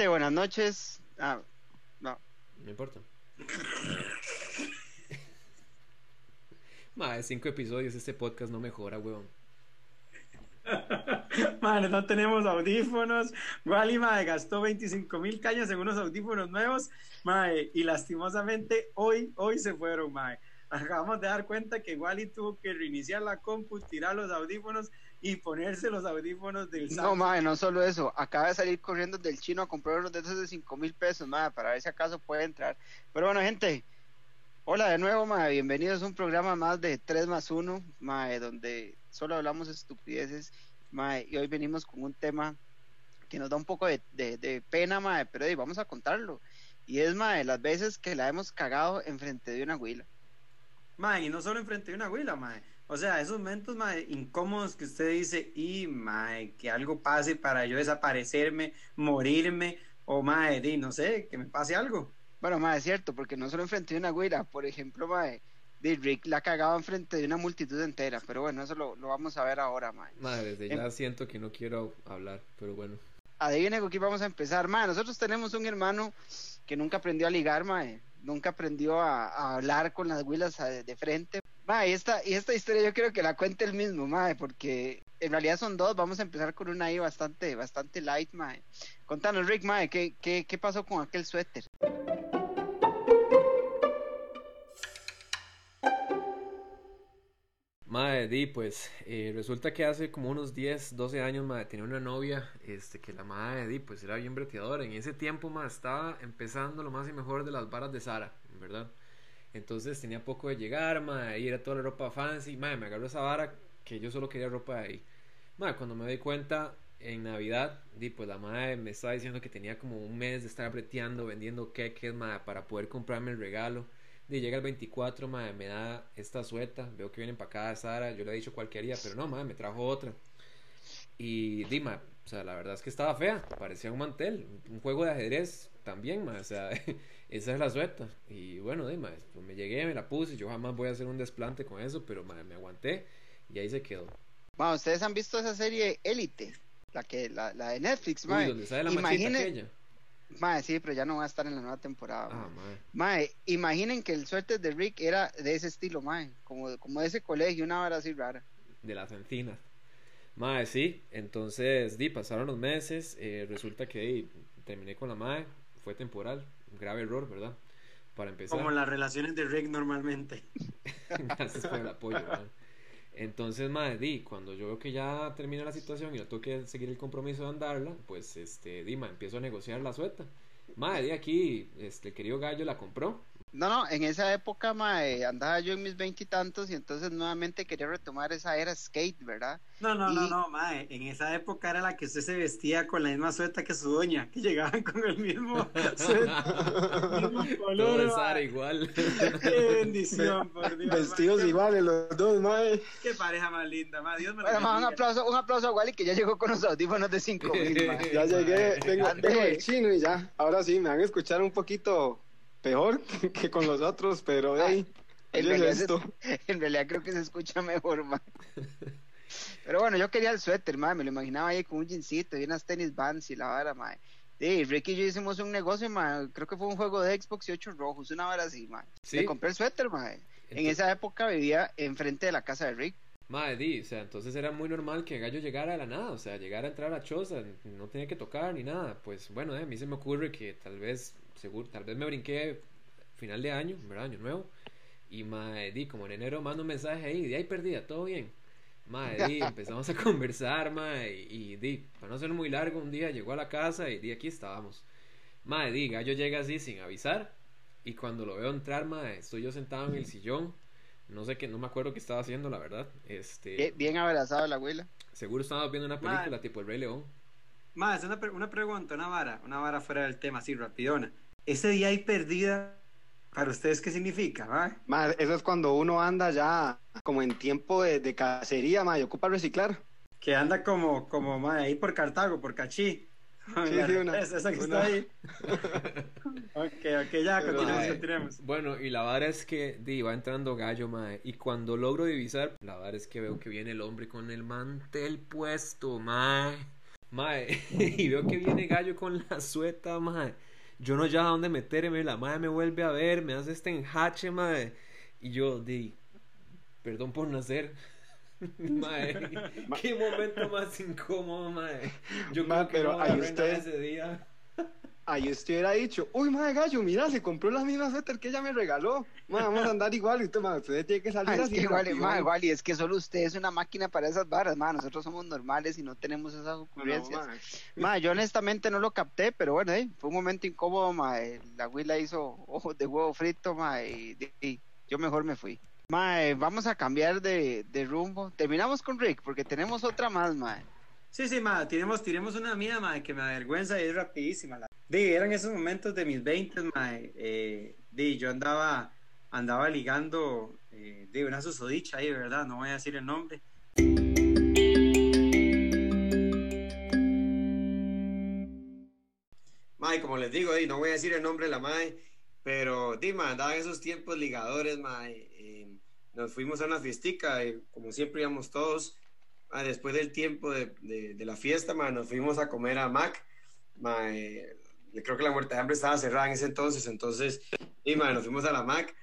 Gente, buenas noches. Ah, no. No importa. Madre, cinco episodios, este podcast no mejora, weón. Madre, no tenemos audífonos. Wally, madre, gastó 25 mil cañas en unos audífonos nuevos. Madre, y lastimosamente hoy, hoy se fueron, madre. Acabamos de dar cuenta que Wally tuvo que reiniciar la compu, tirar los audífonos y ponerse los audífonos del No, madre, no solo eso. Acaba de salir corriendo del chino a comprar unos de esos de 5 mil pesos, madre, para ver si acaso puede entrar. Pero bueno, gente, hola de nuevo, madre. Bienvenidos a un programa más de 3 más 1, madre, donde solo hablamos estupideces, madre. Y hoy venimos con un tema que nos da un poco de, de, de pena, madre, pero hey, vamos a contarlo. Y es, madre, las veces que la hemos cagado enfrente de una huila. Mae, y no solo enfrente de una huila, mae. O sea, esos momentos mae, incómodos que usted dice, y mae, que algo pase para yo desaparecerme, morirme, o mae, di, no sé, que me pase algo. Bueno, mae, es cierto, porque no solo enfrente de una huila, por ejemplo, mae, de Rick la cagaba enfrente de una multitud entera, pero bueno, eso lo, lo vamos a ver ahora, mae. Madre, desde ya Em- siento que no quiero hablar, pero bueno. Adivine con quién vamos a empezar, mae. Nosotros tenemos un hermano que nunca aprendió a ligar, mae. Nunca aprendió a, a hablar con las huilas de frente. Mae, y esta, y esta historia yo creo que la cuente el mismo, mae, porque en realidad son dos. Vamos a empezar con una ahí bastante, bastante light, mae. Contanos, Rick, mae, ¿qué, qué, qué pasó con aquel suéter? Madre, di, pues eh, resulta que hace como unos 10, 12 años, madre, tenía una novia, este, que la madre, di, pues era bien breteadora. En ese tiempo, madre, estaba empezando lo más y mejor de las varas de Sara, ¿verdad? Entonces tenía poco de llegar, madre, y era toda la ropa fancy. Madre, me agarró esa vara que yo solo quería ropa de ahí. Cuando me doy cuenta, en Navidad, di, pues la madre me estaba diciendo que tenía como un mes de estar breteando, vendiendo queques, madre, para poder comprarme el regalo. Y llega el 24, madre, me da esta sueta, veo que viene empacada Sara, yo le he dicho cuál quería, pero no, madre, me trajo otra. Y Dima, o sea, la verdad es que estaba fea, parecía un mantel, un juego de ajedrez también, madre, o sea, esa es la sueta. Y bueno, Dima, pues me llegué, me la puse, yo jamás voy a hacer un desplante con eso, pero madre, me aguanté y ahí se quedó. Mae, ¿ustedes han visto esa serie Élite? La, que, la, la de Netflix, Uy, mae. donde sale la machita Imagine- aquella. Mae, sí, pero ya no va a estar en la nueva temporada. Ah, mae. madre. Mae, imaginen que el suéter de Rick era de ese estilo, mae, como, como de ese colegio, una vara así rara. de las encinas. Madre, sí, entonces, di, pasaron los meses, eh, resulta que di, terminé con la madre, fue temporal, un grave error, ¿verdad? Para empezar, Como las relaciones de Rick normalmente. gracias por el apoyo, madre. Entonces, madre, cuando yo veo que ya termina la situación y no tengo que seguir el compromiso de andarla, pues, este, di, ma, empiezo a negociar la sueta. Madre, aquí, este, el querido gallo la compró, No, no, en esa época, mae, andaba yo en mis veintitantos y, entonces nuevamente quería retomar esa era skate, ¿verdad? No, no, no, Y- no, mae. En esa época era la que usted se vestía con la misma sueta que su doña, que llegaban con el mismo suéter, el mismo todo color. Sara igual. Qué bendición, por Dios. Vestidos mae. Iguales los dos, mae. Qué pareja más linda, mae. Dios me lo Bueno, mae, un aplauso, un aplauso a Wally que ya llegó con los audífonos de 5000, mae. Ya llegué, tengo, tengo el chino y ya. Ahora sí, me van a escuchar un poquito peor que con los otros, pero de ahí, En realidad, esto. en realidad creo que se escucha mejor, mae. Pero bueno, yo quería el suéter, mae, me lo imaginaba ahí con un jeansito y unas tenis Vans y la vara, mae. Sí, Ricky y yo hicimos un negocio, creo que fue un juego de Xbox y ocho rojos, una vara así. Sí. Me compré el suéter, mae. En esa época vivía enfrente de la casa de Rick. Madre, di, o sea, entonces era muy normal que Gallo llegara de la nada, o sea, llegara a entrar a la choza, no tenía que tocar ni nada. Pues bueno, eh, a mí se me ocurre que tal vez, seguro, tal vez me brinqué final de año, ¿verdad? Año nuevo. Y madre, di, como en enero mando un mensaje ahí, de ahí perdida, todo bien. Madre, di, empezamos a conversar, madre, y, y di, para no ser muy largo, un día llegó a la casa y di, aquí estábamos. Madre, di, Gallo llega así sin avisar, y cuando lo veo entrar, madre, estoy yo sentado en el sillón. No sé qué, no me acuerdo qué estaba haciendo, la verdad. Este, Bien, bien abrazado la abuela. seguro estábamos viendo una película Madre. tipo El Rey León. Es una, pre- una pregunta, una vara, una vara fuera del tema, así rapidona. Ese día ahí perdida, ¿para ustedes qué significa? Mae, eso es cuando uno anda ya como en tiempo de, de cacería, mae, y ocupa reciclar. Que anda como, como mae, ahí por Cartago, por Cachí. Sí, sí, una- esa, esa que una- está ahí. ok, ok, ya, Pero, continuemos, mae, continuemos. Bueno, y la verdad es que di, va entrando gallo, mae. Y cuando logro divisar, la verdad es que veo que viene el hombre con el mantel puesto, mae. Mae, y veo que viene Gallo con la sueta, mae. Yo no ya a dónde meterme, la madre me vuelve a ver, me hace este enjache, mae. Y yo, di, perdón por nacer. mae, qué momento más incómodo, mae. Yo Ma, creo que pero no ahí usted- ese día. Ahí usted hubiera dicho, uy, madre gallo, mira, se compró la misma suéter que ella me regaló. Vamos a andar igual. Y usted, ma, usted tiene que salir Ah, es así. que igual, igual, y es que solo usted es una máquina para esas varas, ma. Nosotros somos normales y no tenemos esas No, no, ocurrencias. Ma, yo honestamente no lo capté, pero bueno, eh, fue un momento incómodo, ma. eh, La Willa hizo ojos de huevo frito, ma, y, y yo mejor me fui. Ma, eh, vamos a cambiar de, de rumbo. Terminamos con Rick, porque tenemos otra más, ma. Sí, sí, ma, tiremos, tiremos una mía, ma, que me avergüenza y es rapidísima. La... Eran esos momentos de mis 20, ma, eh, di, yo andaba, andaba ligando, eh, di, una susodicha ahí, ¿verdad? No voy a decir el nombre. Mae, como les digo, di, no voy a decir el nombre de la mae, pero di, ma, andaban esos tiempos ligadores, mae, eh, nos fuimos a una fiestica, eh, como siempre íbamos todos, Ah, después del tiempo de, de- la fiesta, ma, nos fuimos a comer a Mac. Ma, eh, creo que la muerte de hambre estaba cerrada en ese entonces, entonces, y, ma, nos fuimos a la Mac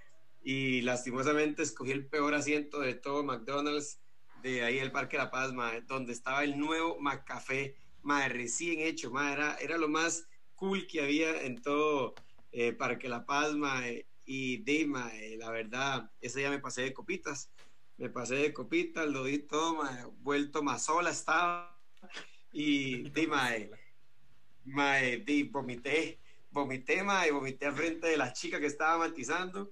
y lastimosamente escogí el peor asiento de todo McDonald's de ahí el Parque La Paz, ma, donde estaba el nuevo McCafé, ma, recién hecho, ma, era, era lo más cool que había en todo eh, Parque La Paz, ma, y de, ma, eh, la verdad, ese día me pasé de copitas me pasé de copitas, lo di todo, mae, vuelto más sola estaba. Y di, mae, mae, di, vomité, vomité, mae, vomité al frente de la chica que estaba matizando,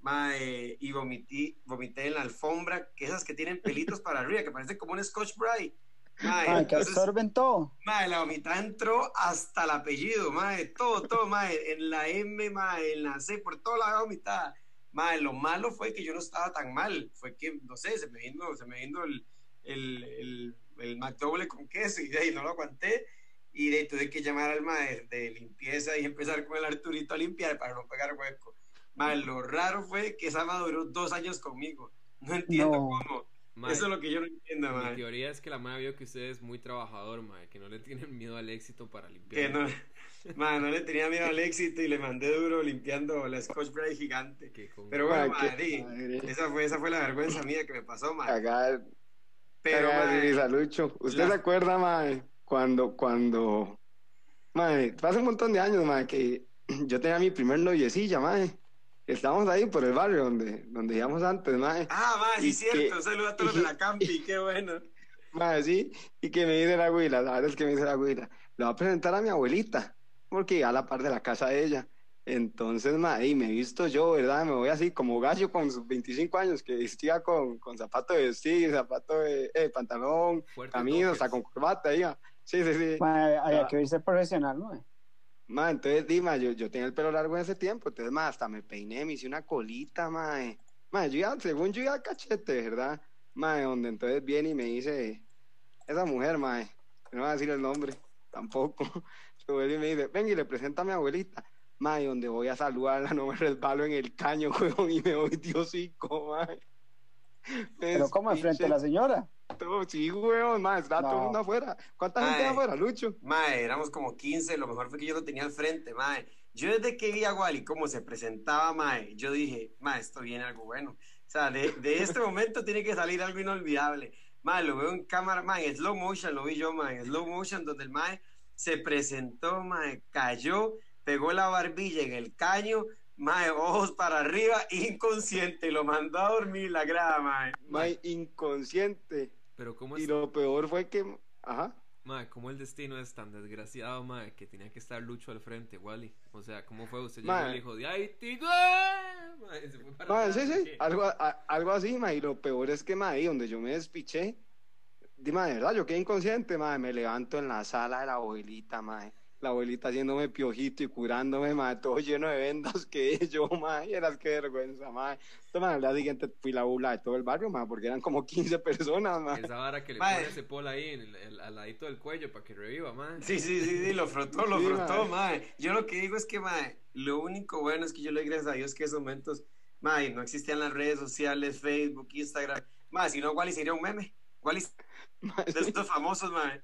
mae, y vomité, vomité en la alfombra, que esas que tienen pelitos para arriba, que parecen como un Scotch Brite. Mae, Ay, que entonces, absorben todo. Mae, la vomitada entró hasta el apellido, mae, todo, todo, mae, en la M, mae, en la C, por toda la vomitada. Mae, lo malo fue que yo no estaba tan mal, fue que, no sé, se me vino, se me vino el, el, el, el McDouble con queso y de ahí no lo aguanté y de ahí tuve que llamar al mae de limpieza y empezar con el Arturito a limpiar para no pegar hueco. Mae, lo raro fue que esa mae duró dos años conmigo. No entiendo No. cómo. Eso es lo que yo no entiendo, mi mae. teoría es que la madre vio que usted es muy trabajador, mae, que no le tienen miedo al éxito para que limpiar. no, man, no le tenía miedo al éxito y le mandé duro limpiando la Scotch Brite gigante. Pero bueno, madre, madre. esa fue, esa fue la vergüenza mía que me pasó, man. Cagar, Pero, cagar de mae, risa, Lucho. ¿Usted la- se acuerda, mae, cuando, cuando, mae, hace un montón de años, mae, que yo tenía mi primer noviecilla, mae. Estábamos ahí por el barrio donde, donde íbamos antes, mae. Ah, man, sí y cierto. que- Saludos a todos los de la Campi, qué bueno. Mae, sí, y que me dice la abuela, la verdad es que me dice la abuela, le voy a presentar a mi abuelita, porque a la par de la casa de ella. Entonces, mae, y me he visto yo, ¿verdad? Me voy así como gallo con sus 25 años, que vestía con, con zapato de vestir, zapato de eh, pantalón, toques. hasta con corbata, diga. Sí, sí, sí. Ma, había que irse profesional, ¿no? Ma, entonces, Dima, yo, yo tenía el pelo largo en ese tiempo, entonces, ma, hasta me peiné, me hice una colita, ma. Ma, yo iba, según yo iba cachete, ¿verdad? Ma, donde entonces viene y me dice, esa mujer, ma, no voy a decir el nombre, tampoco. Vuelve y me dice, venga y le presenta a mi abuelita. Ma, y donde voy a saludarla, no me resbalo en el caño, huevón, y me voy diosico, ma. Pero ¿cómo enfrente de la señora? Todo, sí, huevón, ma, está todo el mundo afuera. ¿Cuánta gente hay afuera, Lucho? Mae, éramos como 15, lo mejor fue que yo lo tenía al frente, mae. Yo desde que vi a Wally cómo se presentaba, mae, yo dije, mae, esto viene algo bueno. O sea, de, de este momento tiene que salir algo inolvidable. Mae, lo veo en cámara, mae, en slow motion, lo vi yo, mae, en slow motion, donde el mae se presentó, mae, cayó, pegó la barbilla en el caño, mae, ojos para arriba, inconsciente, lo mandó a dormir la grada, mae. Ma, inconsciente. Pero cómo Y es, lo peor fue que, ajá. mae, cómo el destino es tan desgraciado, mae, que tenía que estar Lucho al frente, Wally. O sea, ¿cómo fue? Usted llegó Mae. y le dijo, ¡de ahí, tío! Mae, se fue para sí, sí, ¿qué? algo, a- algo así, ma, y lo peor es que, ma, ahí donde yo me despiché, di, ma, de verdad, yo quedé inconsciente, ma, me levanto en la sala de la abuelita, ma, la abuelita haciéndome piojito y curándome, ma, todo lleno de vendas que yo, ma, y eras qué vergüenza, ma. Entonces, al día siguiente fui la bula de todo el barrio, ma, porque eran como 15 personas, ma. Esa vara que le Mae. pone ese polo ahí en el, el- al ladito del cuello para que reviva, mae. Sí, sí, sí, sí, lo frotó, lo Sí, frotó, mae. Yo lo que digo es que, mae, lo único bueno es que yo le doy gracias a Dios que esos momentos, mae, no existían las redes sociales, Facebook, Instagram. Mae, si no, Wally sería un meme. Wally Ma, de estos famosos, mae.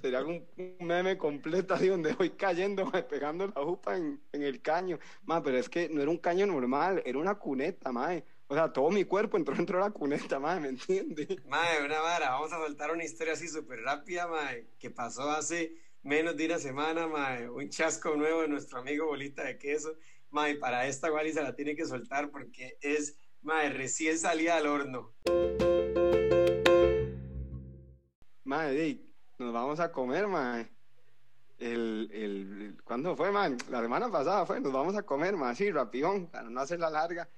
sería un, un meme completo así donde voy cayendo, mae, pegando la jupa en, en el caño. Mae, pero es que no era un caño normal, era una cuneta, mae. O sea, todo mi cuerpo entró dentro de la cuneta, mae, ¿me entiendes? Mae, una vara, vamos a soltar una historia así súper rápida, mae, que pasó hace menos de una semana, mae, un chasco nuevo de nuestro amigo Bolita de Queso. Mae, para esta Wally se la tiene que soltar porque es, mae, recién salida al horno. Di, nos vamos a comer, mae. El, el, ¿cuándo fue, mae? La semana pasada fue, nos vamos a comer, mae, así, rapidón, para no hacer la larga.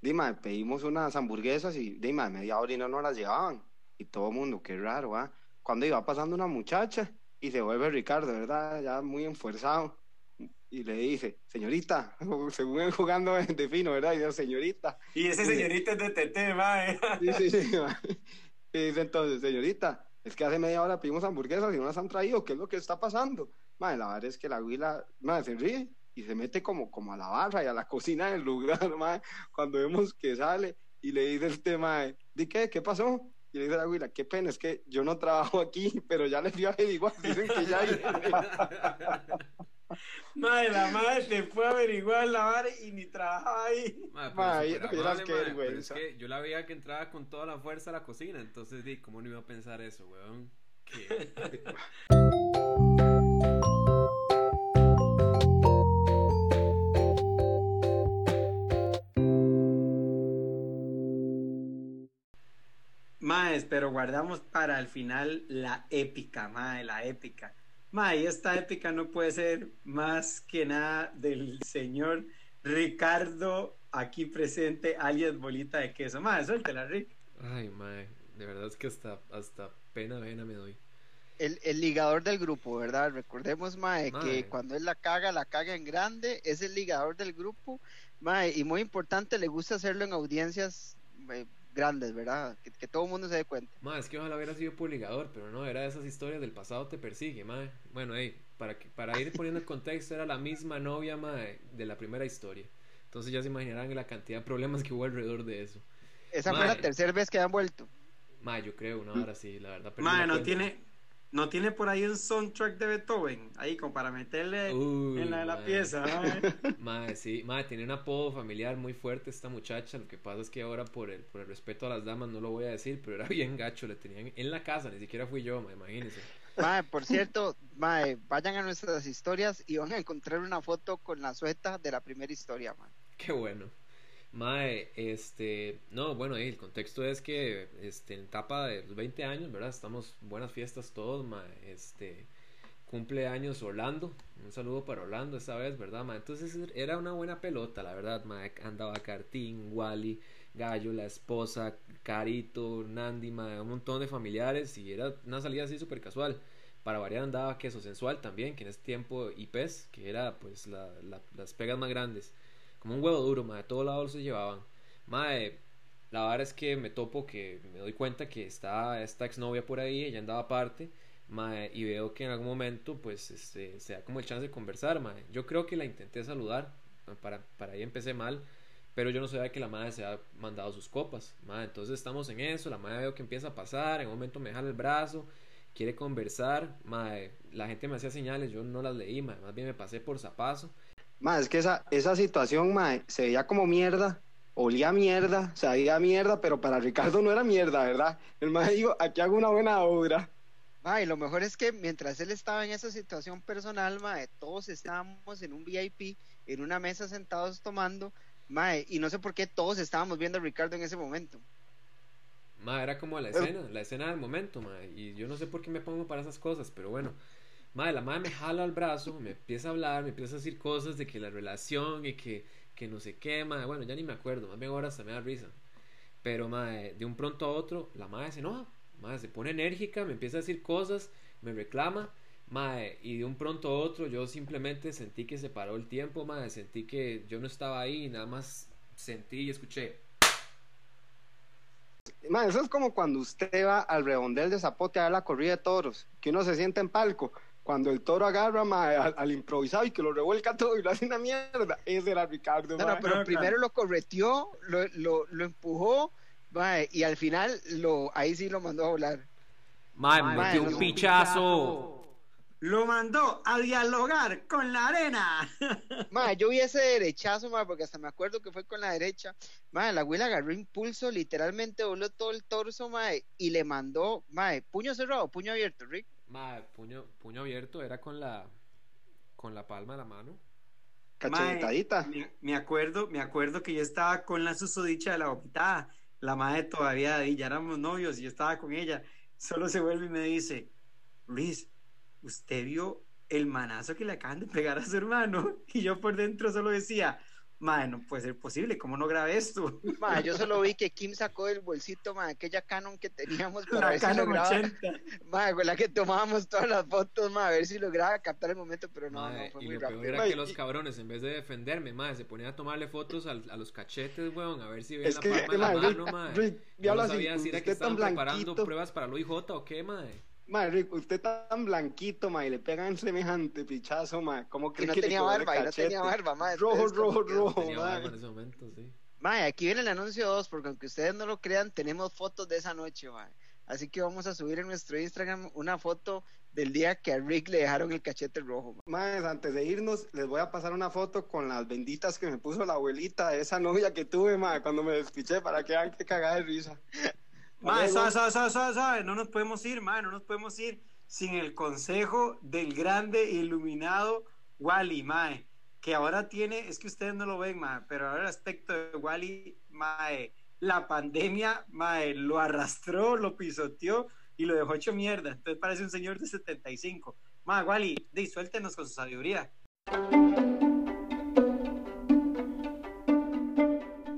Dime, pedimos unas hamburguesas y, dime, media hora y no nos las llevaban. Y todo el mundo, qué raro, ¿ah? Cuando iba pasando una muchacha y se vuelve Ricardo, ¿verdad? Ya muy enfuerzado. Y le dice, señorita, según jugando de fino, ¿verdad? Y dice, señorita. Y ese Sí. señorito es de TT, mae. Sí, sí, sí. Y dice entonces, señorita, es que hace media hora pedimos hamburguesas y no las han traído, ¿qué es lo que está pasando? Madre, la verdad es que la huila, madre, se ríe y se mete como, como a la barra y a la cocina del lugar, madre, cuando vemos que sale y le dice este madre, ¿di qué? ¿Qué pasó? Y le dice la huila, qué pena, es que yo no trabajo aquí, pero ya les fui a averiguar, dicen que ya Mae, la madre se fue a averiguar la vara y ni trabajaba ahí. Mae, pero Ma, súper vieras qué amable, mae, pero es vergüenza. que yo la veía que entraba con toda la fuerza a la cocina, entonces di, ¿cómo no iba a pensar eso, weón? Que- Maes, pero guardamos para el final la épica, mae, la épica. Mae, esta épica no puede ser más que nada del señor Ricardo aquí presente, alias Bolita de Queso. Mae, suéltela, Rick. Ay, mae, de verdad es que hasta, hasta pena vena me doy. El, el ligador del grupo, ¿verdad? Recordemos, Mae, Mae. que cuando él la caga, la caga en grande, es el ligador del grupo, Mae, y muy importante, le gusta hacerlo en audiencias eh, grandes, ¿verdad? Que, que todo el mundo se dé cuenta. Mae, es que ojalá hubiera sido por ligador, pero no, era de esas historias del pasado te persigue, mae. Bueno, hey, para, que, para ir poniendo el contexto, era la misma novia, mae, de la primera historia. Entonces ya se imaginarán la cantidad de problemas que hubo alrededor de eso. Esa fue la tercera vez que han vuelto. Mae, yo creo, una hora sí, la verdad. la no cuenta. tiene, no tiene por ahí un soundtrack de Beethoven, ahí como para meterle Uy, en la de la pieza, mae. Mae, sí, mae, tiene un apodo familiar muy fuerte esta muchacha. Lo que pasa es que ahora, por el, por el respeto a las damas, no lo voy a decir, pero era bien gacho. Le tenían en la casa, ni siquiera fui yo, mae, imagínense. Mae, por cierto, Mae, vayan a nuestras historias y van a encontrar una foto con la sueta de la primera historia, Mae. Qué bueno. Mae, este, no, bueno, el contexto es que, este, en etapa de los 20 años, ¿verdad? Estamos buenas fiestas todos, mae, este, cumpleaños Orlando, un saludo para Orlando esta vez, ¿verdad, mae? Entonces era una buena pelota, la verdad, mae, andaba Cartín, Wally, Gallo, la esposa, Carito, Nandi, mae, un montón de familiares y era una salida así súper casual. Para variar andaba queso sensual también, que en ese tiempo y pez, que era pues la- la- las pegas más grandes como un huevo duro, mae, de todos lados se llevaban. Mae, la verdad es que me topo que me doy cuenta que está esta exnovia por ahí, ella andaba aparte, mae, y veo que en algún momento, pues, este, se da como el chance de conversar, mae. Yo creo que la intenté saludar, para, para ahí empecé mal, pero yo no sabía que la madre se ha mandado sus copas, mae. Entonces estamos en eso, la madre veo que empieza a pasar, en un momento me jala el brazo, quiere conversar, mae. La gente me hacía señales, yo no las leí, mae, más bien me pasé por zapazo. Ma, es que esa, esa situación, ma, se veía como mierda, olía a mierda, sabía a mierda, pero para Ricardo no era mierda, ¿verdad? El ma dijo, aquí hago una buena obra. Mae, lo mejor es que mientras él estaba en esa situación personal, mae, todos estábamos en un VIP, en una mesa sentados tomando, mae, y no sé por qué todos estábamos viendo a Ricardo en ese momento. Ma, era como la escena, la escena del momento, ma, y yo no sé por qué me pongo para esas cosas, pero bueno. Ma, la madre me jala al brazo, me empieza a hablar, me empieza a decir cosas de que la relación y que, que no sé qué, ma, bueno, ya ni me acuerdo, más bien ahora hasta me da risa. Pero, ma, de un pronto a otro, la madre se enoja, ma, se pone enérgica, me empieza a decir cosas, me reclama, ma, y de un pronto a otro yo simplemente sentí que se paró el tiempo, ma, sentí que yo no estaba ahí, nada más sentí y escuché. Ma, eso es como cuando usted va al redondel de Zapote a la corrida de toros, que uno se sienta en palco. Cuando el toro agarra ma, al, al improvisado y que lo revuelca todo y lo hace una mierda, ese era Ricardo. No, pero no, primero lo correteó, lo, lo, lo empujó, mae, y al final lo, ahí sí lo mandó a volar. Mae, metió un pichazo. Lo mandó a dialogar con la arena. Mae, yo vi ese derechazo, mae, porque hasta me acuerdo que fue con la derecha. Mae, la güila agarró impulso, literalmente dobló todo el torso, mae, y le mandó, mae, puño cerrado, puño abierto, Rick. Mae, puño, puño abierto, era con la con la palma de la mano. Cachetadita. Me, me acuerdo, me acuerdo que yo estaba con la susodicha de la boquitada. La madre todavía, y ya éramos novios, y yo estaba con ella. Solo se vuelve y me dice, Luis, ¿usted vio el manazo que le acaban de pegar a su hermano? Y yo por dentro solo decía, madre, no puede ser posible, ¿cómo no grabé esto? Mae, yo solo vi que Kim sacó del bolsito, mae, aquella Canon que teníamos para La ver si Canon lograba, 80. mae, con la que tomábamos todas las fotos, mae, a ver si lograba captar el momento, pero no, no, fue y muy lo peor rápido. era Mae, que los y- cabrones, en vez de defenderme, mae, se ponían a tomarle fotos al- a los cachetes, weón, a ver si ven Es la que, palma de la mano. Rick, Yo no así, sabía si era que estaban preparando pruebas para el OIJ o qué, mae. Rick, usted tan blanquito, y le pegan semejante pichazo, mae. ¿Cómo Y cree no que le tenía barba, y no tenía barba, mae. Rojo, como rojo, rojo, Tenía mae. barba en ese momento, sí. Mae, aquí viene el anuncio 2, porque aunque ustedes no lo crean, tenemos fotos de esa noche, mae. Así que vamos a subir en nuestro Instagram una foto del día que a Rick le dejaron el cachete rojo. Mae, antes de irnos, les voy a pasar una foto con las benditas que me puso la abuelita de esa novia que tuve, mae, cuando me despiché, para que vean que cagada de risa. Mae, Luego- sabe, sabe, sabe, sabe, sabe, no nos podemos ir, mae, no nos podemos ir sin el consejo del grande e iluminado Wally, mae, que ahora tiene, es que ustedes no lo ven, mae, pero ahora el aspecto de Wally, mae, la pandemia, mae, lo arrastró, lo pisoteó y lo dejó hecho mierda, entonces parece un señor de 75. Mae, Wally, di, suéltenos con su sabiduría.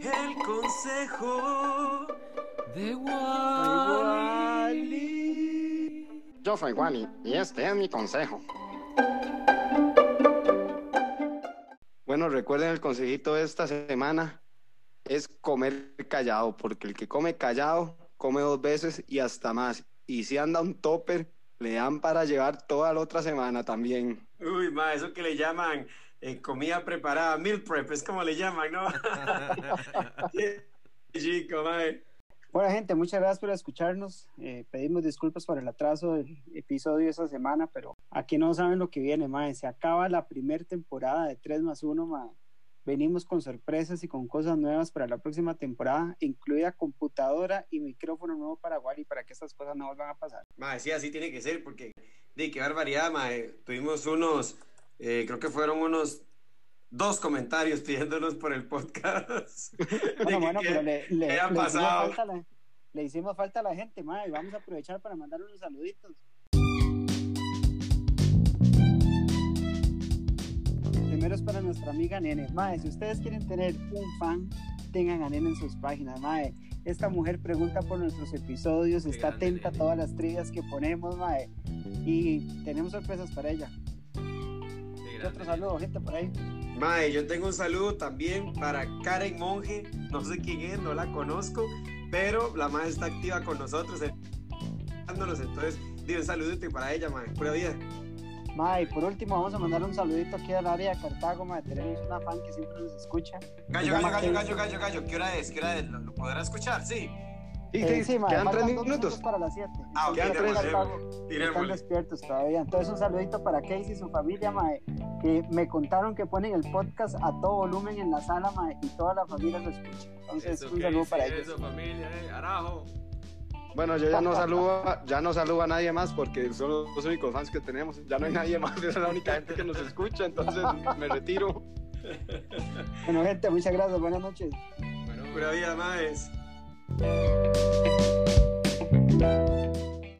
El consejo De Wally. Yo soy Wally y este es mi consejo. Bueno, recuerden el consejito de esta semana es comer callado, porque el que come callado come dos veces y hasta más. Y si anda un topper, le dan para llevar toda la otra semana también. Uy, ma, eso que le llaman eh, comida preparada, meal prep, es como le llaman, ¿no? Qué Chico, mae. Bueno, gente, muchas gracias por escucharnos. Eh, pedimos disculpas por el atraso del episodio de esta semana, pero aquí no saben lo que viene, mae. Se acaba la primera temporada de 3 más 1, mae. Venimos con sorpresas y con cosas nuevas para la próxima temporada, incluida computadora y micrófono nuevo para Wally para que estas cosas no vuelvan a pasar. Mae, sí, así tiene que ser, porque, di, qué barbaridad, mae. Tuvimos unos, eh, creo que fueron unos dos comentarios pidiéndonos por el podcast. Bueno, bueno, que- pero le, le- ¿qué ha le hicimos falta a la, le hicimos falta a la gente, mae. Vamos a aprovechar para mandar unos saluditos. Primero es para nuestra amiga Nene. Mae, si ustedes quieren tener un fan, tengan a Nene en sus páginas, Mae. Esta mujer pregunta por nuestros episodios, Qué está atenta a todas las trivias que ponemos, Mae. Y tenemos sorpresas para ella. Qué ¿Qué otro saludo, gente, por ahí? Mae, yo tengo un saludo también para Karen Monge, no sé quién es, no la conozco, pero la madre está activa con nosotros, dándonos, entonces, di un saludito para ella, mae, pura vida. Mae, por último, vamos a mandar un saludito aquí al área de Cartago, Mae. Tenemos una fan que siempre nos escucha. Gallo, gallo, gallo, gallo, gallo, gallo, ¿qué hora es? ¿Qué hora es? ¿Lo, lo podrá escuchar? Sí. Sí, Eh, sí, sí, mae, quedan tres minutos. para las 7. Ah, ok, Quedan tres. Están tirémosle. despiertos todavía. Entonces, un saludito para Casey y su familia, mae, que me contaron que ponen el podcast a todo volumen en la sala, mae, y toda la familia lo escucha. Entonces, Eso un saludo para ellos. Eso, familia, eh, arajo. Bueno, yo ya no saludo, a- ya no saludo a nadie más porque son los únicos fans que tenemos. Ya no hay nadie más, esa es la única gente que nos escucha, entonces me retiro. Bueno, gente, muchas gracias. Buenas noches. Bueno, Pura vida, maes. thank you